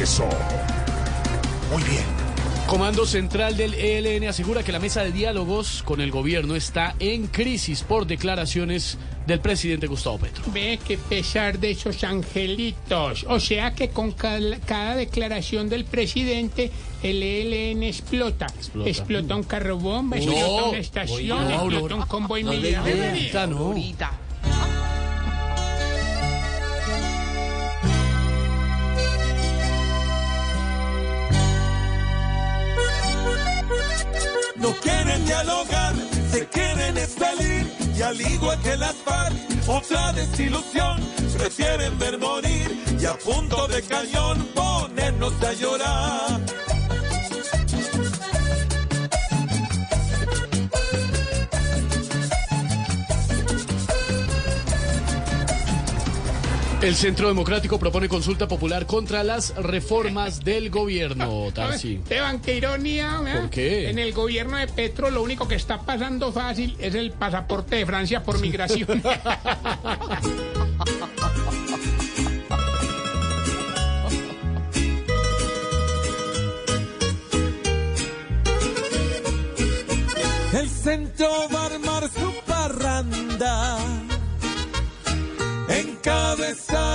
Regresó. Muy bien. Comando Central del ELN asegura que la mesa de diálogos con el gobierno está en crisis por declaraciones del presidente Gustavo Petro. Ve que pesar de esos angelitos. O sea que con cada, cada declaración del presidente, el ELN explota. Explota. Explota un carro bomba, No, explota una estación, oiga, explota un convoy No militar. No. Quieren dialogar, se quieren salir y al igual que las FARC, otra desilusión, prefieren ver morir y a punto de cañón ponernos a llorar. El Centro Democrático propone consulta popular contra las reformas del gobierno. Tarsi. Esteban, qué ironía. ¿eh? ¿Por qué? En el gobierno de Petro lo único que está pasando fácil es el pasaporte de Francia por migración. El centro va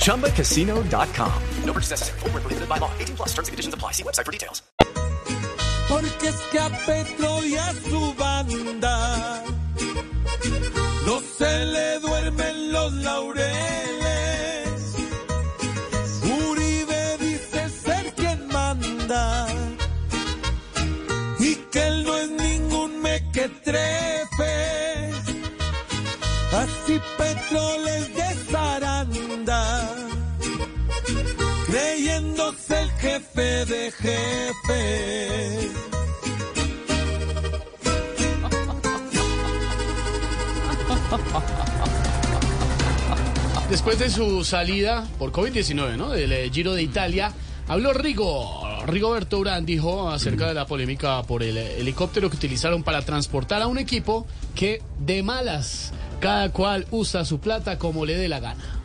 ChumbaCasino.com. No purchase necessary. Void where prohibited by law. 18 plus terms and conditions apply. See website for details. Porque es que a Petro y a su banda no se le duermen los laureles. Uribe dice ser quien manda y que él no es ningún mequetrefe. Así Petro les el jefe de jefes. Después de su salida por COVID-19, ¿no? Del eh, Giro de Italia, habló Rigo. Rigoberto Urán dijo acerca de la polémica por el eh, helicóptero que utilizaron para transportar a un equipo que de malas cada cual usa su plata como le dé la gana.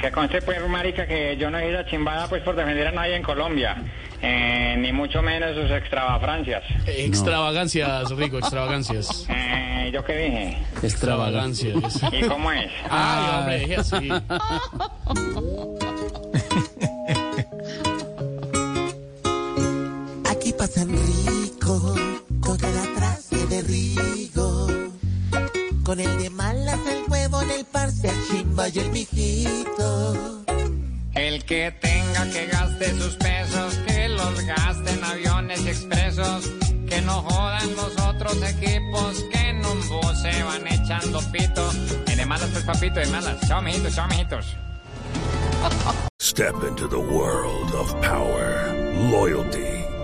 Que conste pues, marica, que yo no he ido a chimbada pues por defender a nadie en Colombia, eh, ni mucho menos sus extravafrancias. Extravagancias, Rigo, extravagancias. Eh, ¿Yo qué dije? Extravagancias. ¿Y cómo es? Ay, hombre, deje así. de malas, el huevo en el parce, el chimba y el mijito. El que tenga que gaste sus pesos, que los gaste en aviones expresos, que no jodan los otros equipos, que en un bus se van echando pito. Y de malas pues papito, de malas. Chao mijitos, chao mijitos. Step into the world of power, loyalty,